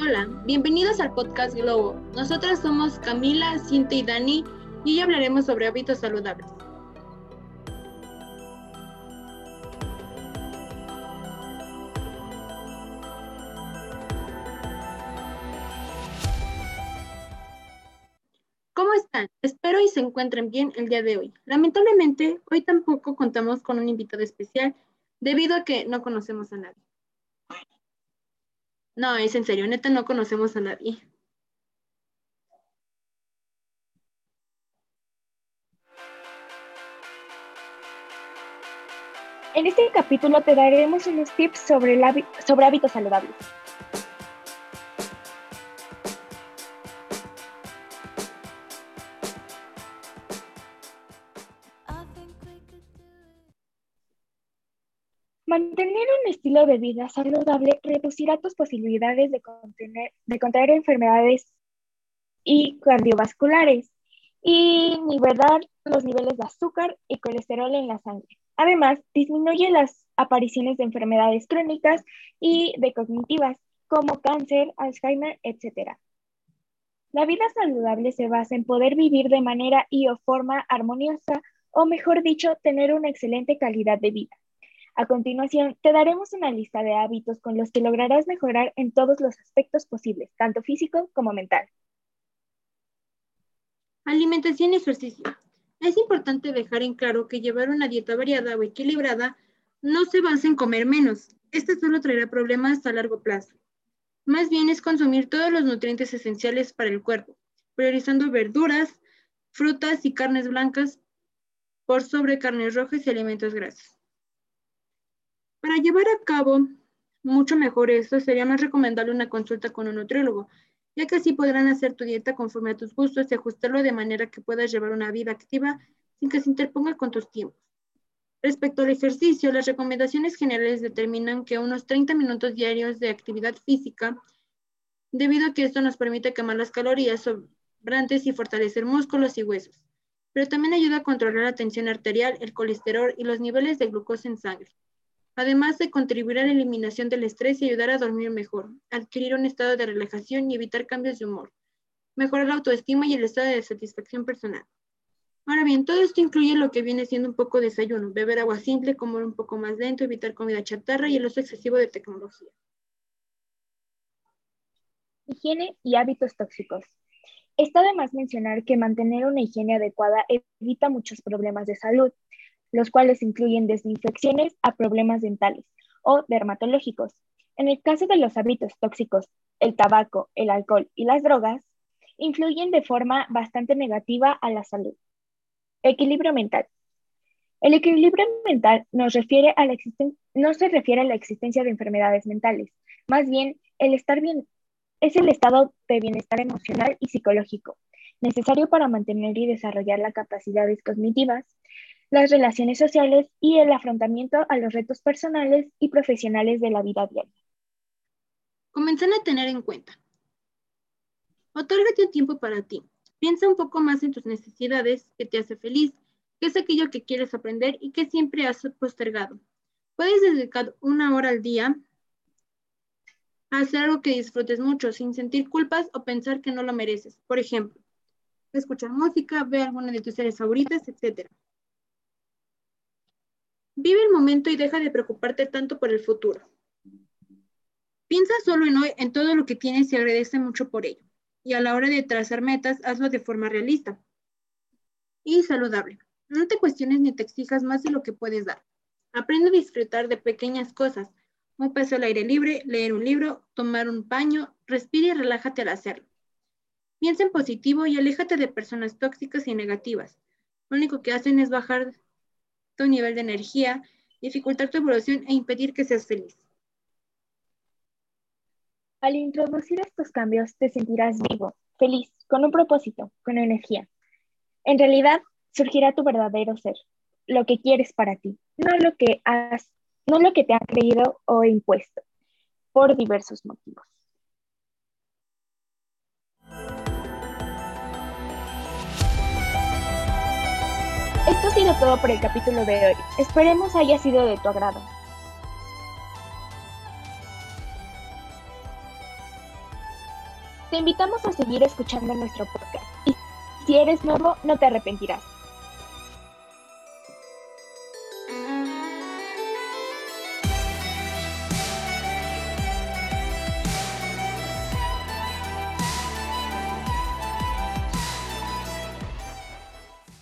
Hola, bienvenidos al podcast Globo. Nosotras somos Camila, Cintia y Dani y hoy hablaremos sobre hábitos saludables. ¿Cómo están? Espero y se encuentren bien el día de hoy. Lamentablemente, hoy tampoco contamos con un invitado especial debido a que no conocemos a nadie. No, es en serio, neta, no conocemos a nadie. En este capítulo te daremos unos tips sobre, hábitos saludables. Mantener un estilo de vida saludable reducirá tus posibilidades de, contraer enfermedades y cardiovasculares y nivelar los niveles de azúcar y colesterol en la sangre. Además, disminuye las apariciones de enfermedades crónicas y de cognitivas como cáncer, Alzheimer, etc. La vida saludable se basa en poder vivir de manera y o forma armoniosa, o mejor dicho, tener una excelente calidad de vida. A continuación, te daremos una lista de hábitos con los que lograrás mejorar en todos los aspectos posibles, tanto físico como mental. Alimentación y ejercicio. Es importante dejar en claro que llevar una dieta variada o equilibrada no se basa en comer menos. Esto solo traerá problemas a largo plazo. Más bien es consumir todos los nutrientes esenciales para el cuerpo, priorizando verduras, frutas y carnes blancas por sobre carnes rojas y alimentos grasos. Llevar a cabo mucho mejor esto, sería más recomendable una consulta con un nutriólogo, ya que así podrán hacer tu dieta conforme a tus gustos y ajustarlo de manera que puedas llevar una vida activa sin que se interponga con tus tiempos. Respecto al ejercicio, las recomendaciones generales determinan que unos 30 minutos diarios de actividad física, debido a que esto nos permite quemar las calorías sobrantes y fortalecer músculos y huesos, pero también ayuda a controlar la tensión arterial, el colesterol y los niveles de glucosa en sangre además de contribuir a la eliminación del estrés y ayudar a dormir mejor, adquirir un estado de relajación y evitar cambios de humor, mejorar la autoestima y el estado de satisfacción personal. Ahora bien, todo esto incluye lo que viene siendo un poco de desayuno, beber agua simple, comer un poco más lento, evitar comida chatarra y el uso excesivo de tecnología. Higiene y hábitos tóxicos. Está de más mencionar que mantener una higiene adecuada evita muchos problemas de salud, los cuales incluyen desde infecciones a problemas dentales o dermatológicos. En el caso de los hábitos tóxicos, el tabaco, el alcohol y las drogas influyen de forma bastante negativa a la salud. Equilibrio mental. El equilibrio mental no se refiere a la existencia de enfermedades mentales, más bien el estar bien es el estado de bienestar emocional y psicológico necesario para mantener y desarrollar las capacidades cognitivas, las relaciones sociales y el afrontamiento a los retos personales y profesionales de la vida diaria. Comenzar a tener en cuenta. Otórgate un tiempo para ti. Piensa un poco más en tus necesidades, qué te hace feliz, qué es aquello que quieres aprender y qué siempre has postergado. Puedes dedicar una hora al día a hacer algo que disfrutes mucho sin sentir culpas o pensar que no lo mereces. Por ejemplo, escuchar música, ver alguna de tus series favoritas, etc. Vive el momento y deja de preocuparte tanto por el futuro. Piensa solo en hoy, en todo lo que tienes y agradece mucho por ello. Y a la hora de trazar metas, hazlo de forma realista y saludable. No te cuestiones ni te exijas más de lo que puedes dar. Aprende a disfrutar de pequeñas cosas. Un paso al aire libre, leer un libro, tomar un paño, respira y relájate al hacerlo. Piensa en positivo y aléjate de personas tóxicas y negativas. Lo único que hacen es bajar tu nivel de energía, dificultar tu evolución e impedir que seas feliz. Al introducir estos cambios te sentirás vivo, feliz, con un propósito, con energía. En realidad, surgirá tu verdadero ser, lo que quieres para ti, no lo que has, no lo que te han creído o impuesto, por diversos motivos. Esto ha sido todo por el capítulo de hoy. Esperemos haya sido de tu agrado. Te invitamos a seguir escuchando nuestro podcast y si eres nuevo, no te arrepentirás.